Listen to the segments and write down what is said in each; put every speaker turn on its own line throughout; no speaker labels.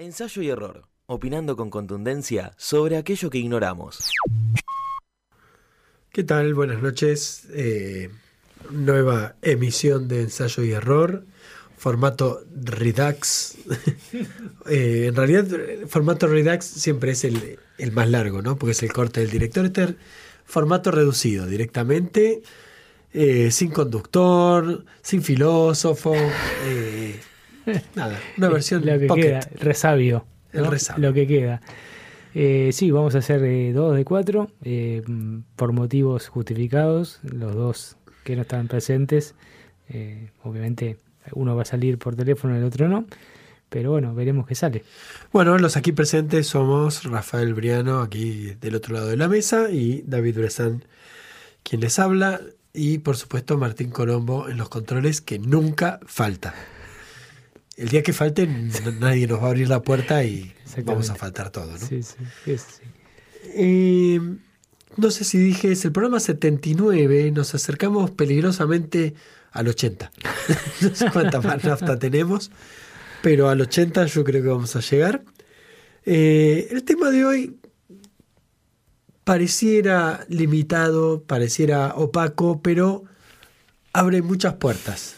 Ensayo y error, opinando con contundencia sobre aquello que ignoramos.
¿Qué tal? Buenas noches. Eh, nueva emisión de Ensayo y Error, formato Redux. Eh, en realidad, el formato Redux siempre es el, el más largo, ¿no? Porque es el corte del director. Formato reducido directamente, eh, sin conductor, sin filósofo. Eh, nada, una versión
lo que
pocket.
queda, resabio.
El
¿no?
resabio.
Lo que queda. Eh, sí, vamos a hacer eh, dos de cuatro, eh, por motivos justificados, los dos que no están presentes. eh, obviamente uno va a salir por teléfono, el otro no, pero bueno, veremos qué sale.
Bueno, los aquí presentes somos Rafael Briano, aquí del otro lado de la mesa, y David Bresan, quien les habla, y por supuesto Martín Colombo en los controles, que nunca falta. El día que falte, n- nadie nos va a abrir la puerta y vamos a faltar todo, ¿no?
Sí, sí, es- sí.
Eh, no sé si dije, es el programa 79, nos acercamos peligrosamente al 80. no sé cuánta más nafta tenemos, pero al 80 yo creo que vamos a llegar. Eh, el tema de hoy pareciera limitado, pareciera opaco, pero abre muchas puertas.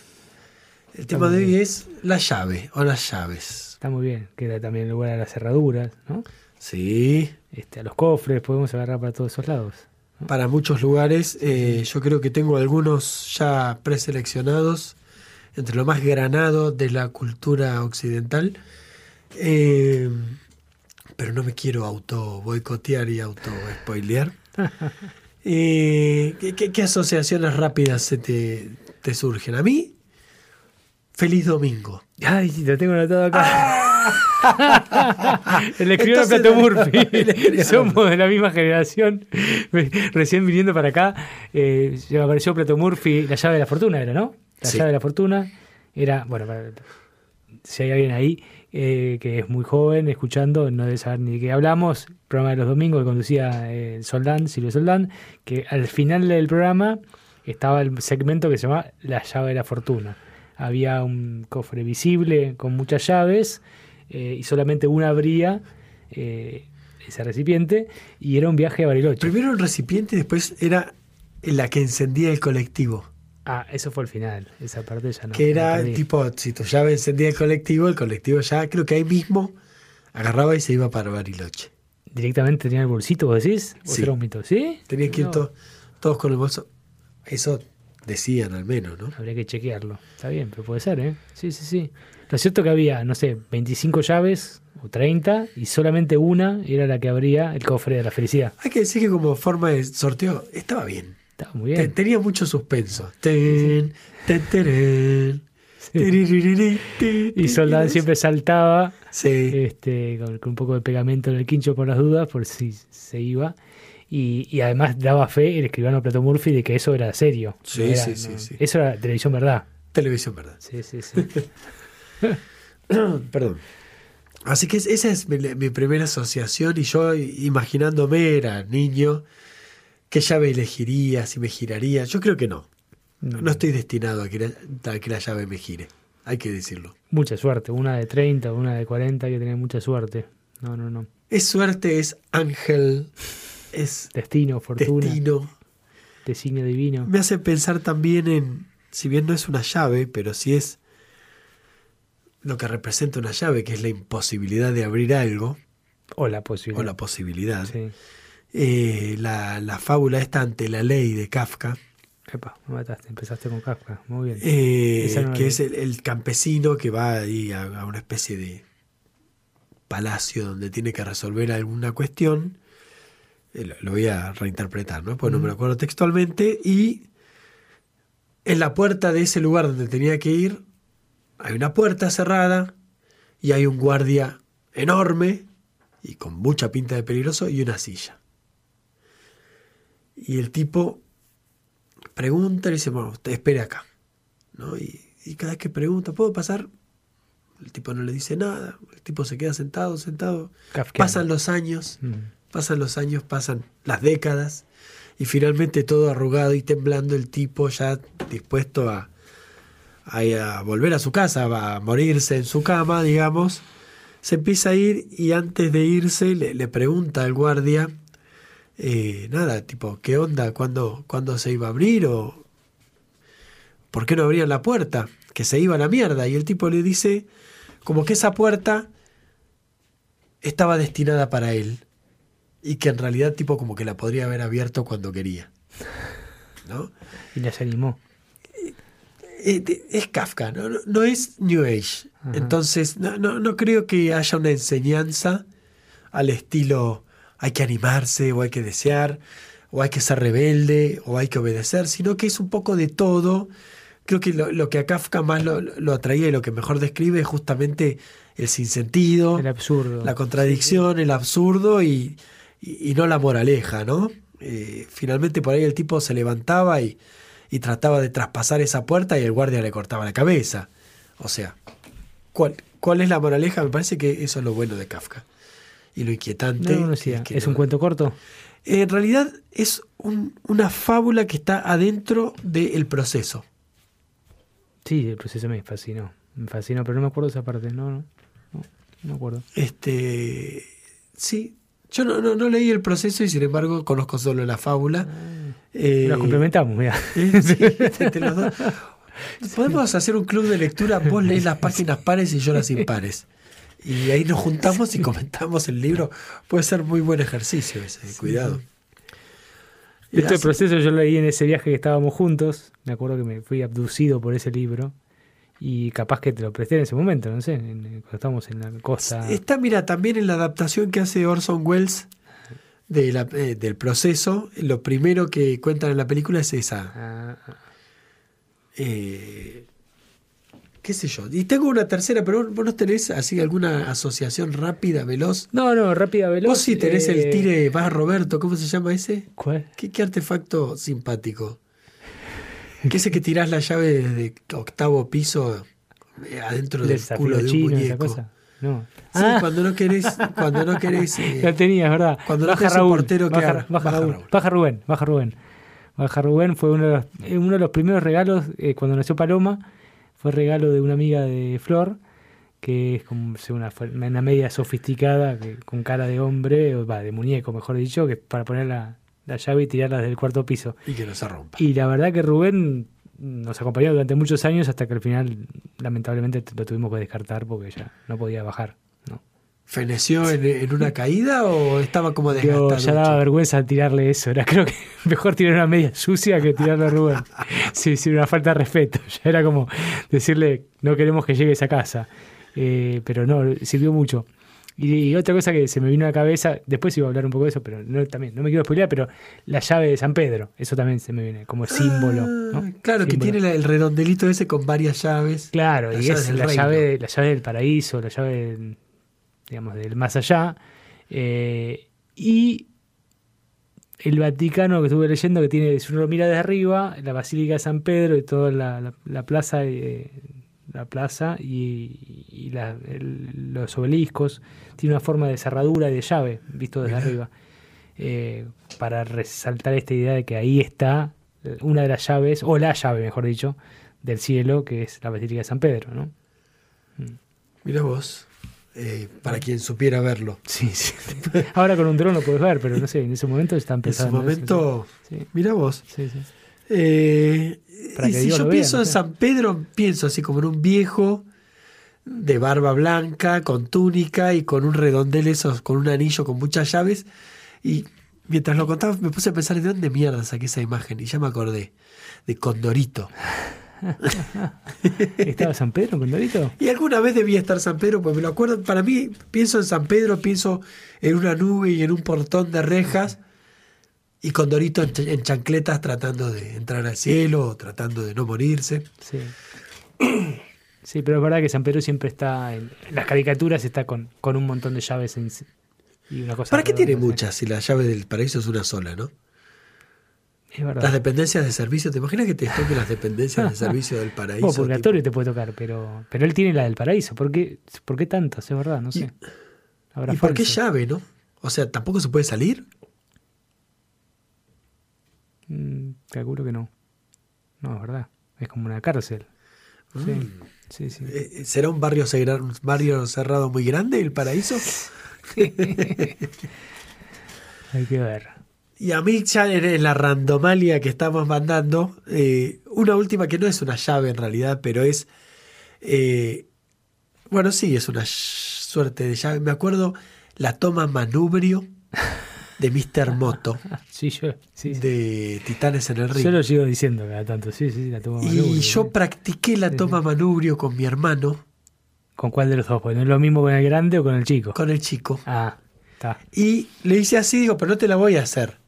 El tema de hoy es la llave o las llaves.
Está muy bien, queda también lugar a las cerraduras, ¿no?
Sí,
Este, a los cofres, podemos agarrar para todos esos lados.
para muchos lugares. Eh, yo creo que tengo algunos ya preseleccionados entre lo más granado de la cultura occidental. Eh, pero no me quiero auto boicotear y auto spoilear. Eh, ¿qué, qué- qué asociaciones rápidas se te, te surgen? A mí, Feliz Domingo.
Ay, lo tengo anotado acá. el escritor
Entonces,
Plato Murphy.
el.
Somos de la misma generación. Recién viniendo para acá, eh, apareció Plato Murphy, la llave de la fortuna era, ¿no? La
Sí.
llave de la fortuna era, bueno, para- si hay alguien ahí eh, que es muy joven escuchando, no debe saber ni de qué hablamos, el programa de los domingos que conducía eh, Soldán, Silvio Soldán, que al final del programa estaba el segmento que se llama La llave de la fortuna. Había un cofre visible con muchas llaves eh, y solamente una abría eh, ese recipiente y era un viaje a Bariloche.
Primero el recipiente, después era la que encendía el colectivo.
Ah, eso fue el final, esa parte ya no.
que era
perdí.
tipo, si tu llave encendía el colectivo, el colectivo ya creo que ahí mismo agarraba y se iba para Bariloche.
Directamente tenía el bolsito, ¿vos decís? ¿O
Sí.
era un mito? ¿Sí?
Tenían que ir
No,
to- todos con el bolso. Eso decían al menos, ¿no?
Habría que chequearlo. Está bien, pero puede ser, ¿eh? Sí, sí, sí. Lo cierto que había, no sé, 25 llaves o 30 y solamente una era la que abría el cofre de la felicidad.
Hay que decir que como forma de sorteo estaba bien.
Estaba muy
Te-
bien.
tenía mucho suspenso. Ten, ten, ti, ti,
Y Soldán siempre saltaba
Sí.
este, con, con un poco de pegamento en el quincho por las dudas, por si se iba. Y, y además daba fe el escribano Plato Murphy de que eso era serio.
Sí,
era-
sí, sí, sí.
Eso era televisión verdad.
Televisión, ¿verdad?
Sí, sí, sí.
Perdón. Así que es- esa es mi, mi primera asociación y yo imaginándome, era niño, qué llave elegiría, si me giraría. Yo creo que no.
No,
No estoy destinado a que la, a que la llave me gire. Hay que decirlo.
Mucha suerte. Una de 30, una de 40, hay que tener mucha suerte. No, no, no.
Es suerte, es ángel, es
Destino, fortuna,
destino.
designio divino.
Me hace pensar también en, si bien no es una llave, pero sí es lo que representa una llave, que es la imposibilidad de abrir algo,
O la
o
posibilidad.
la posibilidad.
Sí.
Eh, la, la fábula está ante la ley de Kafka,
Epa, me mataste. Empezaste con Kafka. Muy bien.
eh,
no
que es el, el campesino que va ahí a, a una especie de palacio donde tiene que resolver alguna cuestión. Eh, lo, lo voy a reinterpretar, ¿no? Pues no me lo acuerdo textualmente. Y en la puerta de ese lugar donde tenía que ir, hay una puerta cerrada y hay un guardia enorme y con mucha pinta de peligroso y una silla. Y el tipo pregunta y dice, bueno, usted espere acá. ¿no? Y, y cada vez que pregunta, ¿puedo pasar? El tipo no le dice nada, el tipo se queda sentado, sentado.
Kafkiano.
Pasan los años,
Mm.
Pasan los años, pasan las décadas, y finalmente todo arrugado y temblando, el tipo ya dispuesto a, a, volver a su casa, a morirse en su cama, digamos, se empieza a ir y antes de irse le, le pregunta al guardia, eh, nada, tipo, ¿qué onda? ¿Cuándo, ¿Cuándo se iba a abrir? ¿O por qué no abrían la puerta? Que se iba a la mierda. Y el tipo le dice, como que esa puerta estaba destinada para él y que en realidad tipo como que la podría haber abierto cuando quería. ¿No?
Y las animó.
Eh, de- Es Kafka, no, no, es New Age.
Ajá.
Entonces, no, no, no creo que haya una enseñanza al estilo hay que animarse o hay que desear o hay que ser rebelde o hay que obedecer, sino que es un poco de todo. Creo que lo, lo que a Kafka más lo, lo atraía y lo que mejor describe es justamente el sinsentido,
El absurdo.
la contradicción, el absurdo y, y- y no la moraleja, ¿no? Eh, finalmente por ahí el tipo se levantaba y, y trataba de traspasar esa puerta y el guardia le cortaba la cabeza. O sea, ¿cuál, cuál es la moraleja? Me parece que eso es lo bueno de Kafka. Y lo inquietante.
No, no decía.
que
¿Es
no-
un cuento corto?
En realidad es un- una fábula que está adentro del proceso.
Sí, el proceso me fascinó. Me fascinó, pero no me acuerdo de esa parte. No, no. No, no me acuerdo.
Este, sí, yo no, no, no leí el proceso y sin embargo conozco solo la fábula. Eh,
Nos complementamos, mira.
eh, sí, entre los dos. Podemos hacer un club de lectura, vos lees las páginas pares y yo las impares. Y ahí nos juntamos y comentamos el libro. Puede ser muy buen ejercicio ese, cuidado.
Este proceso yo lo leí en ese viaje que estábamos juntos. Me acuerdo que me fui abducido por ese libro. Y capaz que te lo presté en ese momento, no sé, en- cuando estábamos en la costa.
Está, mira, también en la adaptación que hace Orson Welles de la- eh, del proceso, lo primero que cuentan en la película es esa.
Ah, ah.
eh, qué sé yo. Y tengo una tercera, pero vos no tenés así alguna asociación rápida, veloz.
No, no, rápida, veloz.
Vos sí tenés
eh,
el tire vas Roberto, ¿cómo se llama ese?
¿Cuál?
¿Qué, qué artefacto simpático? ¿Qué ese que tirás la llave desde octavo piso eh, adentro
¿El
del culo de un
chino, esa
muñeco?
cosa? No.
Sí,
Ah,
cuando no querés, cuando no querés. eh,
la tenía, es verdad.
cuando no
baja
un
Raúl.
portero que
baja, baja
Baja
Raúl.
Raúl.
Baja Rubén, baja Rubén. Baja Rubén fue uno de los, eh, uno de los primeros regalos eh, cuando nació Paloma. Fue regalo de una amiga de Flor, que es como una, una media sofisticada, que, con cara de hombre, o de muñeco, mejor dicho, que es para poner la, la llave y tirarla desde el cuarto piso.
y que no se rompa.
Y la verdad que Rubén nos acompañó durante muchos años hasta que al final, lamentablemente, lo tuvimos que descartar porque ya no podía bajar. ¿no?
¿Feneció en, en una caída o estaba como
Yo
desgastado?
ya daba vergüenza tirarle eso. Era creo que mejor tirar una media sucia que tirarle a Rubén. Sí, sí, una falta de respeto. Ya era como decirle, no queremos que llegues a casa. Eh, pero no, sirvió mucho. Y, y otra cosa que se me vino a la cabeza, después iba a hablar un poco de eso, pero no, también no me quiero spoilear, pero la llave de San Pedro, eso también se me viene como símbolo. ¿no?
Ah, Claro, que tiene la- el redondelito ese con varias llaves.
Claro, y es la
reino.
llave, la llave del paraíso, la llave, del, digamos, del más allá. Eh, y el Vaticano que estuve leyendo, que tiene, si uno lo mira desde arriba, la Basílica de San Pedro y toda la, la- la plaza, eh, la plaza y, y la- el- los obeliscos, tiene una forma de cerradura y de llave, visto desde
Mirá.
arriba. Eh, para resaltar esta idea de que ahí está eh, una de las llaves, o la llave, mejor dicho, del cielo, que es la Basílica de San Pedro, ¿no?
Mira vos, eh, para quien supiera verlo.
Sí, sí. Ahora con un dron lo puedes ver, pero no sé, en ese momento está
En su
empezando. eso,
momento,
Sí,
mira vos.
sí, sí.
Eh,
Para
y
que
si
Dios
yo
lo
pienso en. San Pedro, pienso así como en un viejo de barba blanca, con túnica y con un redondel esos, con un anillo con muchas llaves. Y mientras lo contaba me puse a pensar de dónde mierda saqué esa imagen y ya me acordé de Condorito.
¿Estaba San Pedro con Dorito?
Y alguna vez debía estar San Pedro, pues me lo acuerdo. Para mí, pienso en San Pedro, pienso en una nube y en un portón de rejas. Y Condorito en, ch- en chancletas tratando de entrar al cielo, o tratando de no morirse.
Sí. Sí, pero es verdad que San Pedro siempre está en, en las caricaturas, está con, con un montón de llaves en, y una cosa.
¿Para qué tiene muchas si la llave del paraíso es una sola, no?
Es verdad.
Las dependencias de servicio, ¿te imaginas que te toquen las dependencias de servicio del paraíso?
Bueno, purgatorio
tipo?
te puede tocar, pero, pero él tiene la del paraíso. ¿Por qué, ¿Por qué tantas? Es verdad, no sé.
¿Y por qué llave, no? O sea, ¿tampoco se puede salir?
Mm, calculo que no. No, es verdad. Es como una cárcel. Sí, sí, sí.
Eh, ¿Será un barrio, cerra- un barrio cerrado muy grande el paraíso?
Hay que ver.
Y a mí ya en, la randomalia que estamos mandando, eh, una última que no es una llave en realidad, pero es... eh, bueno, sí, es una suerte de llave. Me acuerdo la toma manubrio de Mr. Moto,
Sí, yo, sí, sí.
de Titanes en el Ring.
Yo lo sigo diciendo cada tanto. Sí, sí, la tomo
Y
manubrio,
yo
¿eh?
practiqué la toma manubrio con mi hermano,
¿Con cuál de los dos? Porque no es lo mismo con el grande o con el chico.
con el chico.
Ah, está.
Y le hice así, digo, pero no te la voy a hacer.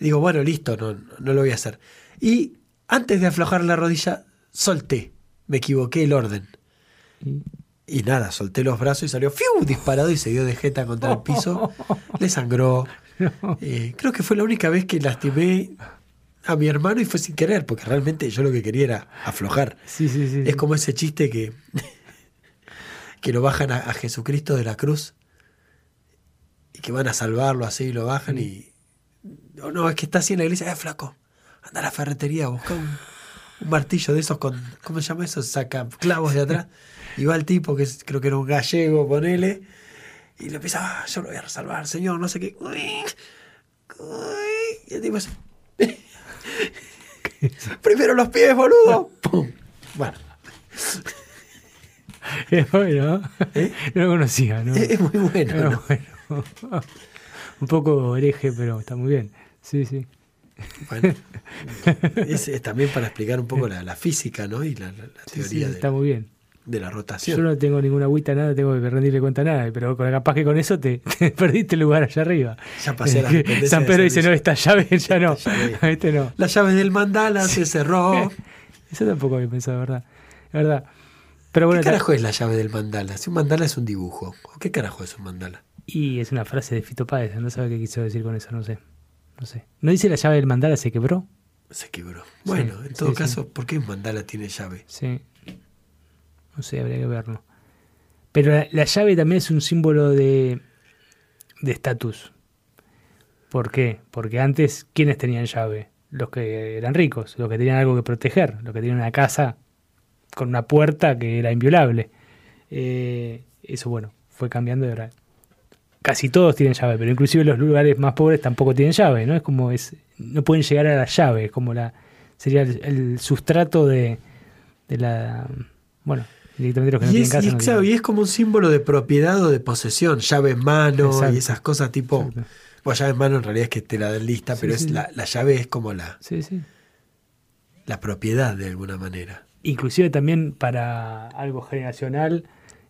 Digo, bueno, listo, no, no lo voy a hacer. Y antes de aflojar la rodilla, solté. Me equivoqué el orden.
Y-
Y nada, solté los brazos y salió ¡fiu! disparado y se dio de jeta contra el piso. Le sangró. Eh, creo que fue la única vez que lastimé a mi hermano y fue sin querer, porque realmente yo lo que quería era aflojar.
Sí, sí, sí.
Es como ese chiste que, que lo bajan a, a Jesucristo de la cruz y que van a salvarlo así y lo bajan y... No, no, es que está así en la iglesia, eh, flaco, anda a la ferretería, busca un, un martillo de esos con, ¿cómo se llama eso? Saca clavos de atrás. Y va el tipo, que creo que era un gallego, ponele, y le empieza, ah, yo lo voy a salvar, señor, no sé qué. Y el tipo así, primero los pies, boludo. Pum. Bueno,
Es bueno.
¿Eh?
No lo conocía, ¿no?
es muy bueno.
Pero
¿no?
bueno. Un poco hereje, pero está muy bien. Sí, sí.
Bueno, es, es también para explicar un poco la, la física, ¿no? Y la, la- la
Sí, sí,
teoría de,
está muy bien.
De la
Yo
rotación.
no tengo ninguna agüita, nada, tengo que rendirle cuenta a nada, pero capaz que con eso te, te perdiste el lugar allá arriba.
Ya pasé a las
Que
dependencias
San Pedro dice, no, esta llave ya no.
Llave.
Este no.
La llave del mandala se cerró.
Eso tampoco había pensado, ¿verdad? La verdad. Pero bueno,
¿Qué carajo es la llave del mandala? Si un mandala es un dibujo, ¿o ¿qué carajo es un mandala?
Y es una frase de Fito Páez, no sabe qué quiso decir con eso, no sé. No sé. ¿No dice la llave del mandala se quebró?
Se quebró. Bueno, en todo
sí.
caso, ¿por qué un mandala tiene llave?
Sí. No sé, habría que verlo. Pero la, la llave también es un símbolo de de estatus. ¿Por qué? Porque antes, ¿quiénes tenían llave? Los que eran ricos, los que tenían algo que proteger, los que tenían una casa con una puerta que era inviolable. Eh, eso, bueno, fue cambiando y ahora casi todos tienen llave, pero inclusive los lugares más pobres tampoco tienen llave, ¿no? Es como es, no pueden llegar a la llave, es como la sería el, el sustrato de, de la, bueno, directamente los que
y, es,
casa.
y,
no
claro,
tienen-
y es como un símbolo de propiedad o de posesión, llave en mano
Exacto.
y esas cosas tipo...
Exacto.
Bueno, llave en mano en realidad es que te la den lista,
Sí,
pero
sí.
es la, la llave es como la,
Sí, sí.
la propiedad de alguna manera.
inclusive también para algo generacional,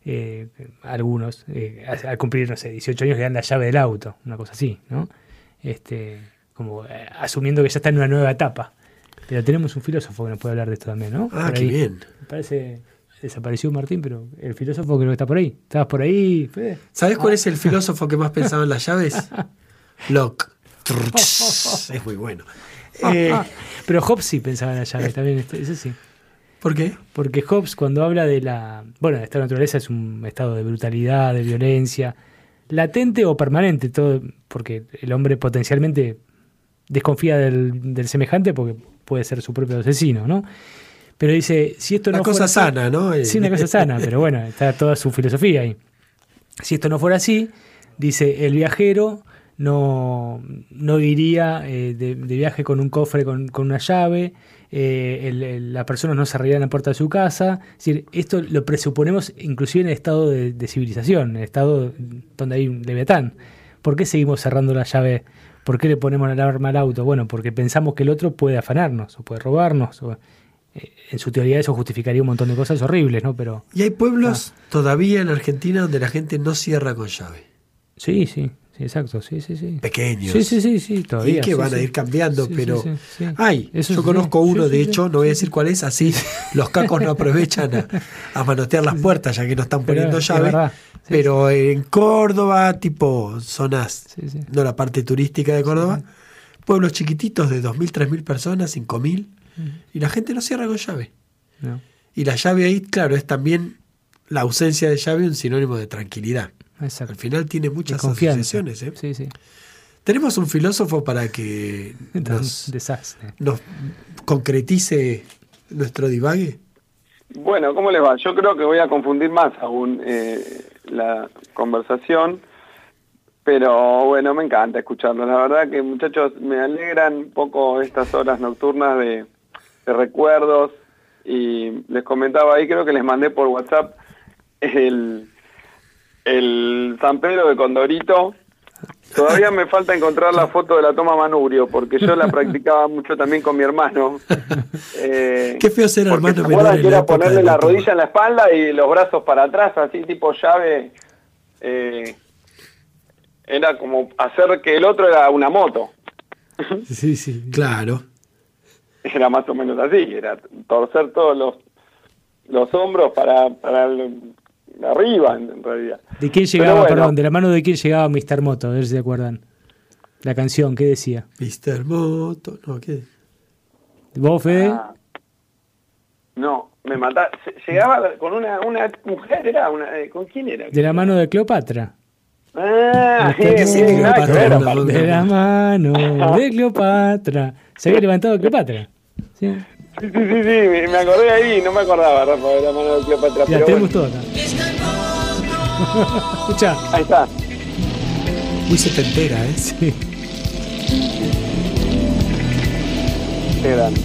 eh, algunos, eh, al al cumplir, no sé, 18 años le dan la llave del auto, una cosa así, ¿no? Este, como eh, asumiendo que ya está en una nueva etapa. Pero tenemos un filósofo que nos puede hablar de esto también, ¿no?
Ah,
Por
qué
ahí.
bien.
Me parece, desapareció Martín, pero el filósofo creo que está por ahí. ¿Estabas por ahí, Fede?
¿Sabes cuál es el filósofo que más pensaba en las llaves? Locke. Es muy bueno. Eh,
pero Hobbes sí pensaba en la llave, también, este- eso sí.
¿Por qué?
Porque Hobbes cuando habla de la... Bueno, esta naturaleza es un estado de brutalidad, de violencia, latente o permanente, todo porque el hombre potencialmente desconfía del, del semejante porque puede ser su propio asesino, ¿no? Pero dice, si esto
Una
no
cosa
fuera así-
sana, ¿no? Eh,
Sí, una cosa sana, pero bueno, está toda su filosofía ahí. Si esto no fuera así, dice, el viajero no, no iría eh, de, de viaje con un cofre con, con una llave, eh, el- el- las personas no cerrarían la puerta de su casa. Es decir, esto lo presuponemos inclusive en el estado de, de civilización, en el estado donde hay un leviatán. ¿Por qué seguimos cerrando la llave? ¿Por qué le ponemos la alarma al auto? Bueno, porque pensamos que el otro puede afanarnos o puede robarnos. o- eh, en su teoría eso justificaría un montón de cosas horribles, ¿no? Pero
Y hay pueblos
Ah.
todavía en Argentina donde la gente no cierra con llave.
sí, sí, sí, exacto, sí, sí, sí.
Pequeños.
Sí, sí, sí, sí, todavía.
y que
sí,
van a ir cambiando, pero hay.
Eso
Yo conozco uno, de hecho, no voy a decir cuál es, así los cacos no aprovechan a, a manotear las puertas ya que no están
Pero
poniendo
es
llave.
verdad,
pero en Córdoba, tipo zonas, no la parte turística de Córdoba, pueblos chiquititos de 2.000, 3.000 personas, 5.000, y la gente no cierra con llave.
No,
Y la llave ahí, claro, es también la ausencia de llave un sinónimo de tranquilidad.
exacto.
Al final tiene muchas asociaciones. ¿eh?
Sí, sí.
Tenemos un filósofo para que nos,
desastre.
nos concretice nuestro divague.
Bueno, ¿cómo les va? Yo creo que voy a confundir más aún eh, la conversación, pero bueno, me encanta escucharlo. La verdad que muchachos, me alegran un poco estas horas nocturnas de, de recuerdos y les comentaba ahí, creo que les mandé por WhatsApp el, el San Pedro de Condorito. Todavía me falta encontrar la foto de la toma manubrio, porque yo la practicaba mucho también con mi hermano. Eh,
Qué feo ser hermano
¿se
menor
que era ponerle la
la
rodilla en la espalda y los brazos para atrás, así tipo llave. Eh, era como hacer que el otro era una moto.
Sí, sí.
Claro.
Era más o menos así, era torcer todos los, los hombros para, para el- arriba, en realidad.
¿De quién llegaba,
bueno.
perdón, de la mano de quién llegaba Mr. Moto? A ver si se acuerdan. La canción, ¿qué decía?
Mr. Moto. No, ¿qué?
¿Vos, Fede?
Ah, no, me mataba. Llegaba con una, una mujer, era una, eh, ¿con quién era?
De la mano de Cleopatra.
Ah, bien, bien,
Cleopatra.
De la mano de Cleopatra. Se había levantado Cleopatra. Sí.
Sí, sí, sí, me, acordé ahí, no me acordaba, Rafa, de la mano de Cleopatra. Pero
tenemos
bueno,
toda. Escucha.
Ahí está.
Muy setentera, ¿eh?
Sí.
Qué grande.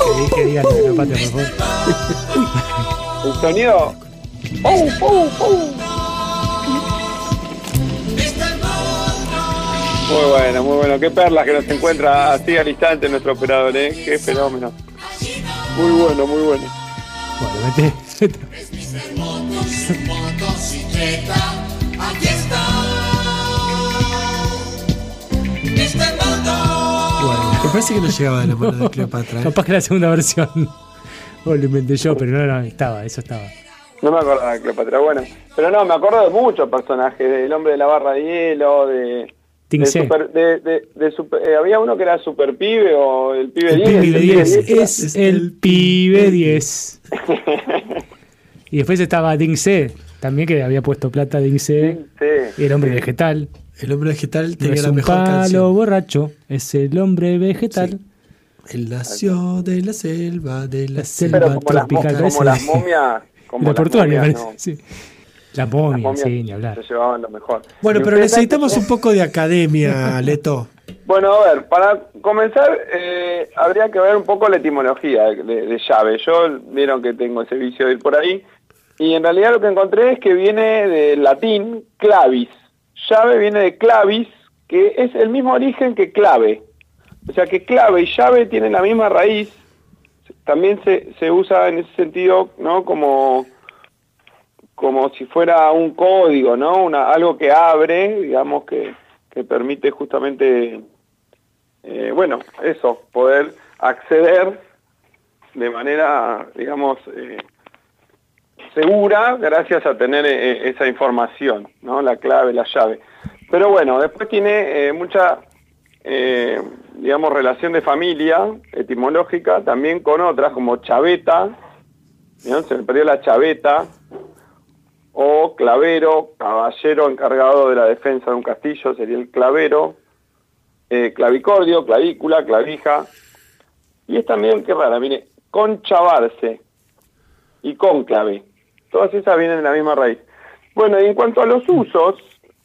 Que, que digan Cleopatra, por favor.
El sonido. ¡Pum, pum, pum! Muy bueno, muy bueno. Qué perlas que nos encuentra así al instante nuestro operador, ¿eh? Qué fenómeno. Muy bueno, muy bueno.
Bueno, vete. Bueno,
Me parece que no llegaba de la mano de Cleopatra. ¿eh?
capaz que la segunda versión. O lo inventé yo, pero no, no, estaba, eso estaba.
No me acordaba de Cleopatra, bueno. Pero no, me acuerdo de muchos personajes, del hombre de la barra de hielo, de...
Ting
de super- de- de- de super- eh, había uno que era super pibe o el pibe
El
10.
pibe
el
10
era-
es el pibe 10. Y después estaba Ding C, también que había puesto plata Ding C.
Sí.
Y el hombre vegetal.
El hombre vegetal
No
tenía
es
la
un
mejor
palo
canción.
borracho, es el hombre vegetal.
Él nació de la selva, de la,
La
selva
Pero como las, mo-
tropical,
como las momias... Como
la portuaria,
no.
Sí. La momia, sí, ni hablar.
Se llevaban lo mejor.
Bueno,
¿Y
pero necesitamos un poco de academia, Leto.
Bueno, a ver, para comenzar, eh, habría que ver un poco la etimología de, de llave. Yo vieron que tengo ese vicio de ir por ahí, y en realidad lo que encontré es que viene del latín clavis. Llave viene de clavis, que es el mismo origen que clave. O sea que clave y llave tienen la misma raíz. También se, se usa en ese sentido, ¿no? Como como si fuera un código, ¿no? Una, algo que abre, digamos, que, que permite justamente, eh, bueno, eso, poder acceder de manera, digamos, eh, segura gracias a tener eh, esa información, ¿no? La clave, la llave. Pero bueno, después tiene mucha, digamos, relación de familia etimológica también con otras como chaveta, ¿no? se me perdió la chaveta, o clavero, caballero encargado de la defensa de un castillo, sería el clavero, eh, clavicordio, clavícula, clavija, y es también, qué rara, mire, conchavarse y cónclave, todas esas vienen de la misma raíz. Bueno, y en cuanto a los usos,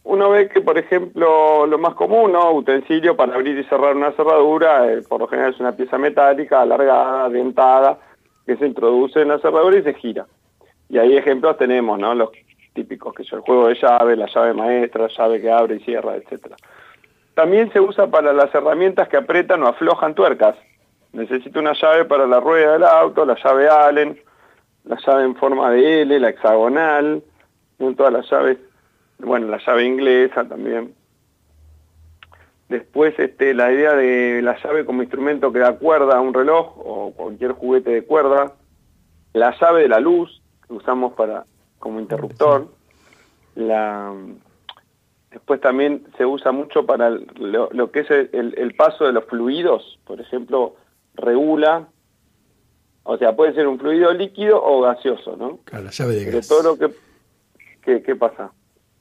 uno ve que, por ejemplo, lo más común. Utensilio para abrir y cerrar una cerradura, eh, por lo general es una pieza metálica, alargada, dentada, que se introduce en la cerradura y se gira. Y ahí ejemplos tenemos, ¿no? Los típicos que son el juego de llave, la llave maestra, llave que abre y cierra, etcétera. También se usa para las herramientas que apretan o aflojan tuercas. Necesito una llave para la rueda del auto, la llave Allen, la llave en forma de L, la hexagonal, ¿no? todas las llaves, bueno, la llave inglesa también. Después este, la idea de la llave como instrumento que da cuerda a un reloj o cualquier juguete de cuerda. La llave de la luz usamos para como interruptor. La, después también se usa mucho para lo, lo que es el, paso de los fluidos. Por ejemplo, regula. O sea, puede ser un fluido líquido o gaseoso, ¿no?
Claro, la llave de
De
gas.
todo lo que... ¿Qué, qué pasa?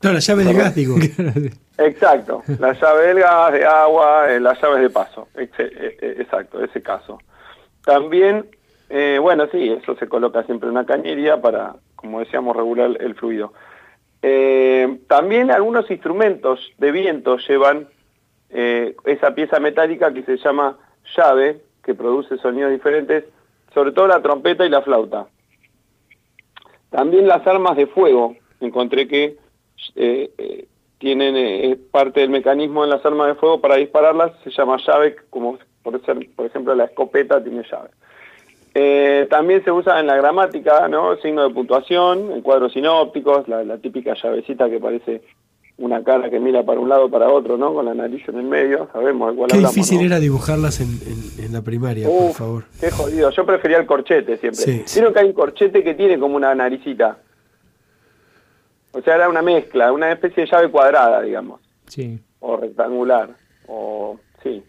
No, la llave de gas, digo.
Exacto, la llave del gas, de agua, eh, las llaves de paso, eh, eh, exacto, ese caso. También, eh, bueno, sí, eso se coloca siempre en una cañería para, como decíamos, regular el fluido. Eh, también algunos instrumentos de viento llevan eh, esa pieza metálica que se llama llave, que produce sonidos diferentes, sobre todo la trompeta y la flauta. También las armas de fuego, encontré que tienen parte del mecanismo en las armas de fuego para dispararlas, se llama llave, como por ejemplo la escopeta tiene llave. Eh, también se usa en la gramática, ¿no? Signo de puntuación, en cuadros sinópticos, la, típica llavecita que parece una cara que mira para un lado para otro, ¿no? Con la nariz en el medio, sabemos de cuál
Qué difícil era dibujarlas en, la primaria, por favor.
Qué jodido, yo prefería el corchete siempre. Sí. que hay un corchete que tiene como una naricita. O sea, era una mezcla, una especie de llave cuadrada, digamos.
Sí.
O rectangular, o sí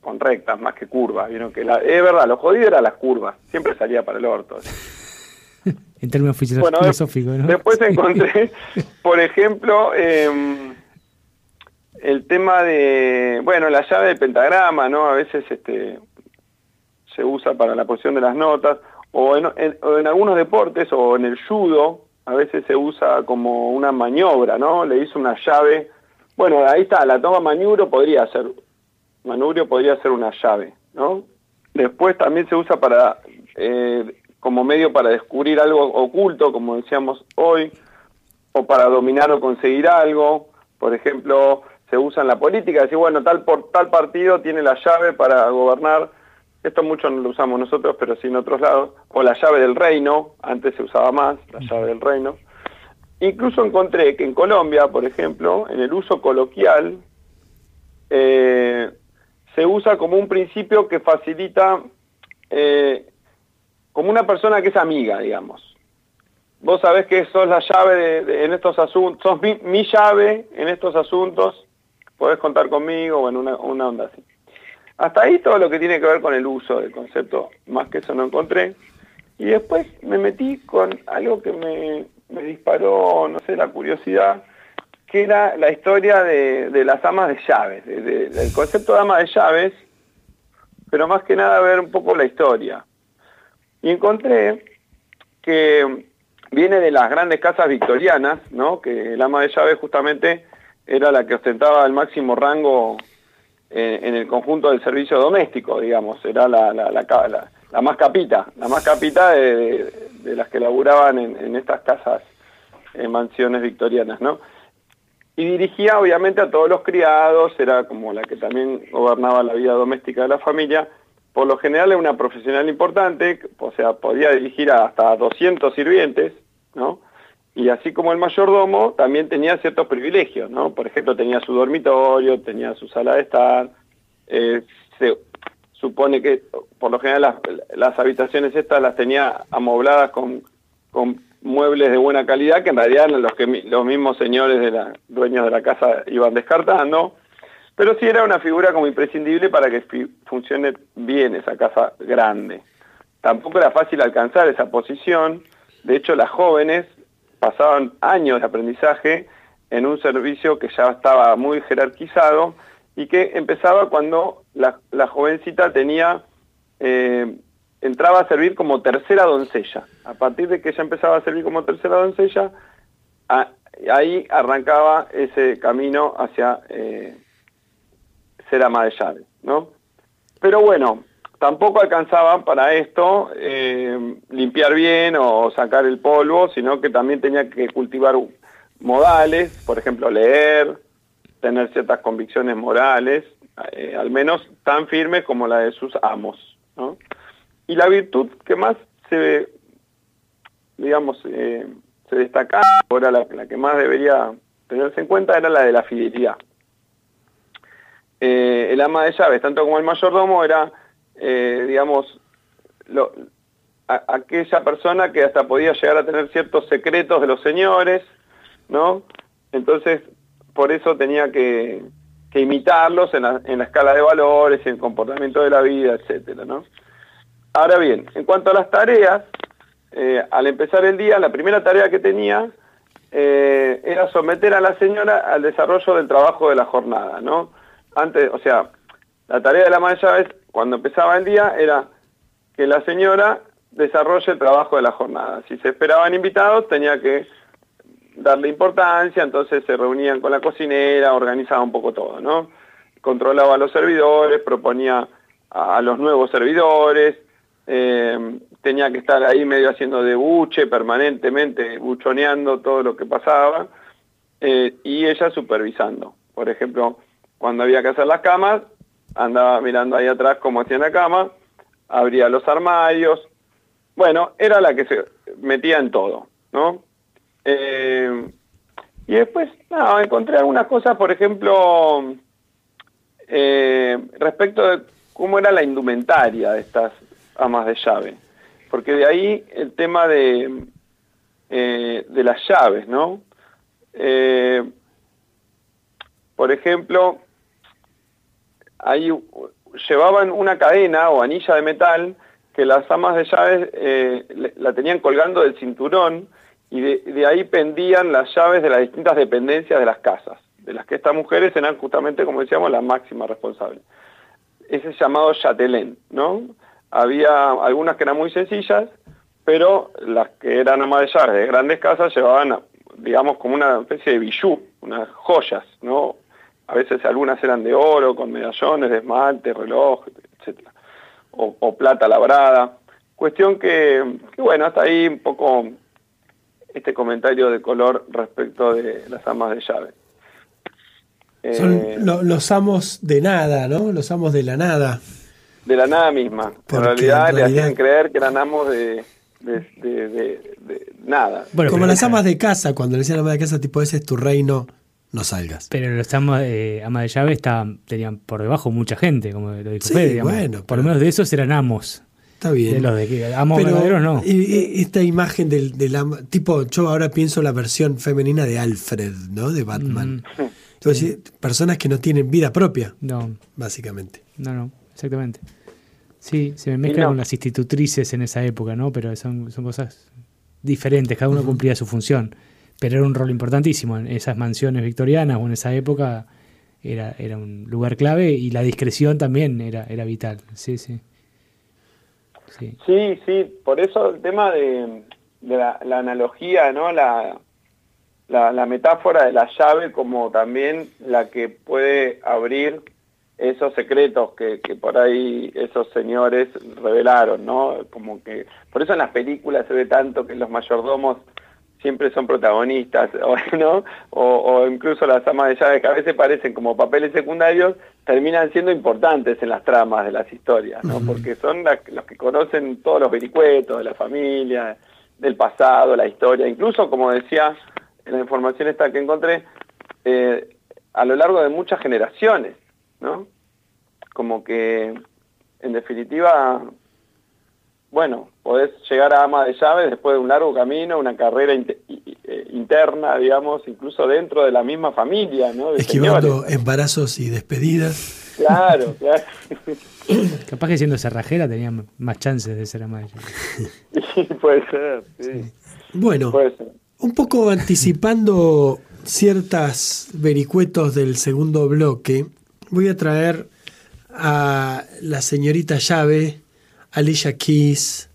con rectas más que curvas. ¿vieron? Que la, es verdad, lo jodido era las curvas, siempre salía para el orto.
en términos filosóficos, ¿no?
Después encontré, por ejemplo, em, el tema de, bueno, la llave del pentagrama, ¿no? A veces este, se usa para la posición de las notas, o en, en, algunos deportes, o en el judo, a veces se usa como una maniobra, ¿no? Le hizo una llave, bueno, ahí está, la toma maniobro podría ser manubrio podría ser una llave, ¿no? Después también se usa para eh, como medio para descubrir algo oculto, como decíamos hoy, o para dominar o conseguir algo. Por ejemplo, se usa en la política, decir, bueno, tal por tal partido tiene la llave para gobernar. Esto mucho no lo usamos nosotros, pero sí en otros lados. O la llave del reino, antes se usaba más, la llave del reino. Incluso encontré que en Colombia, por ejemplo, en el uso coloquial, eh, se usa como un principio que facilita, eh, como una persona que es amiga, digamos. Vos sabés que sos la llave de, en estos asuntos, sos mi, llave en estos asuntos, podés contar conmigo o en una, onda así. Hasta ahí todo lo que tiene que ver con el uso del concepto, más que eso no encontré. Y después me metí con algo que me, me disparó, no sé, la curiosidad, que era la historia de, las amas de llaves, del concepto de ama de llaves, pero más que nada ver un poco la historia. Y encontré que viene de las grandes casas victorianas, ¿no? que el ama de llaves justamente era la que ostentaba el máximo rango en, el conjunto del servicio doméstico, digamos, era la, más capita, la más capita de, las que laburaban en, en estas casas, en mansiones victorianas, ¿no? Y dirigía obviamente a todos los criados, era como la que también gobernaba la vida doméstica de la familia. Por lo general era una profesional importante, o sea, podía dirigir hasta 200 sirvientes, ¿no? Y así como el mayordomo, también tenía ciertos privilegios, ¿no? Por ejemplo, tenía su dormitorio, tenía su sala de estar, eh, se supone que por lo general las, habitaciones estas las tenía amobladas con muebles de buena calidad que en realidad los los mismos señores de la dueños de la casa iban descartando, pero sí era una figura como imprescindible para que funcione bien esa casa grande. Tampoco era fácil alcanzar esa posición, de hecho las jóvenes pasaban años de aprendizaje en un servicio que ya estaba muy jerarquizado y que empezaba cuando la, jovencita tenía eh, entraba a servir como tercera doncella. A partir de que ella empezaba a servir como tercera doncella, ahí arrancaba ese camino hacia eh, ser ama de llave, ¿no? Pero bueno, tampoco alcanzaba para esto eh, limpiar bien o sacar el polvo, sino que también tenía que cultivar modales, por ejemplo, leer, tener ciertas convicciones morales, eh, al menos tan firmes como la de sus amos. Y la virtud que más se, digamos, eh, se destacaba, ahora la, que más debería tenerse en cuenta era la de la fidelidad. Eh, el ama de llaves, tanto como el mayordomo, era, eh, digamos, aquella persona que hasta podía llegar a tener ciertos secretos de los señores, ¿no? Entonces, por eso tenía que, imitarlos en la, escala de valores, en el comportamiento de la vida, etcétera, ¿no? Ahora bien, en cuanto a las tareas, eh, al empezar el día, la primera tarea que tenía eh, era someter a la señora al desarrollo del trabajo de la jornada, ¿no? Antes, o sea, la tarea de la de llaves, cuando empezaba el día, era que la señora desarrolle el trabajo de la jornada. Si se esperaban invitados, tenía que darle importancia, entonces se reunían con la cocinera, organizaba un poco todo, ¿no? Controlaba a los servidores, proponía a, los nuevos servidores, eh, tenía que estar ahí medio haciendo de buche, permanentemente buchoneando todo lo que pasaba, eh, y ella supervisando. Por ejemplo, cuando había que hacer las camas, andaba mirando ahí atrás cómo hacían la cama, abría los armarios, bueno, era la que se metía en todo, ¿no? Eh, y después, encontré algunas cosas, por ejemplo, respecto de cómo era la indumentaria de estas amas de llave. Porque de ahí el tema de, eh, de las llaves, ¿no? por ejemplo, ahí llevaban una cadena o anilla de metal que las amas de llaves la tenían colgando del cinturón y de, ahí pendían las llaves de las distintas dependencias de las casas, de las que estas mujeres eran justamente, como decíamos, las máximas responsables. Ese llamado chatelén, ¿no? Había algunas que eran muy sencillas, pero las que eran amas de llaves de grandes casas llevaban, digamos, como una especie de bijú, unas joyas, ¿no? A veces algunas eran de oro, con medallones, de esmalte, reloj, etc. O, plata labrada. Cuestión que, que, bueno, hasta ahí un poco este comentario de color respecto de las amas de llave.
Son eh, los amos de nada, ¿no? Los amos de la nada.
De la nada misma. En realidad, le hacían creer que eran amos de, nada.
Bueno, Como las amas de casa, cuando le decían amas de casa, tipo, ese es tu reino, no salgas.
Pero los amas, de llave estaban, tenían por debajo mucha gente, como lo dijo sí, Bueno, por lo menos de esos eran amos.
Está bien.
De los de que amo Pero no.
Esta imagen del, tipo, yo ahora pienso la versión femenina de Alfred, ¿no? De Batman. Mm. Entonces, personas que no tienen vida propia. No. Básicamente.
No, no, exactamente. Sí, se me mezcla con las institutrices en esa época, ¿no? Pero son, son cosas diferentes, cada uno cumplía su función. Pero era un rol importantísimo. En esas mansiones victorianas o en esa época era, era un lugar clave y la discreción también era, era vital. Sí, sí.
Sí, sí, por eso el tema de, la, analogía, ¿no? La, la, metáfora de la llave como también la que puede abrir esos secretos que, que, por ahí esos señores revelaron, ¿no? Como que por eso en las películas se ve tanto que los mayordomos siempre son protagonistas, ¿no? O, incluso las amas de llaves que a veces parecen como papeles secundarios, terminan siendo importantes en las tramas de las historias, ¿no? Porque son los que conocen todos los vericuetos de la familia, del pasado, la historia, incluso como decía en la información esta que encontré, eh, a lo largo de muchas generaciones, ¿no? Como que, en definitiva, bueno, podés llegar a ama de llaves después de un largo camino, una carrera eh, interna, digamos, incluso dentro de la misma familia, ¿no?
Esquivando embarazos y despedidas.
Claro, claro.
Capaz que siendo cerrajera tenía más chances de ser ama de llaves.
Sí, puede ser, sí.
Bueno, un poco anticipando ciertas vericuetos del segundo bloque, voy a traer a la señorita llave Alicia Keys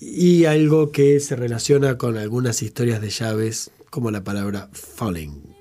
y algo que se relaciona con algunas historias de llaves como la palabra falling.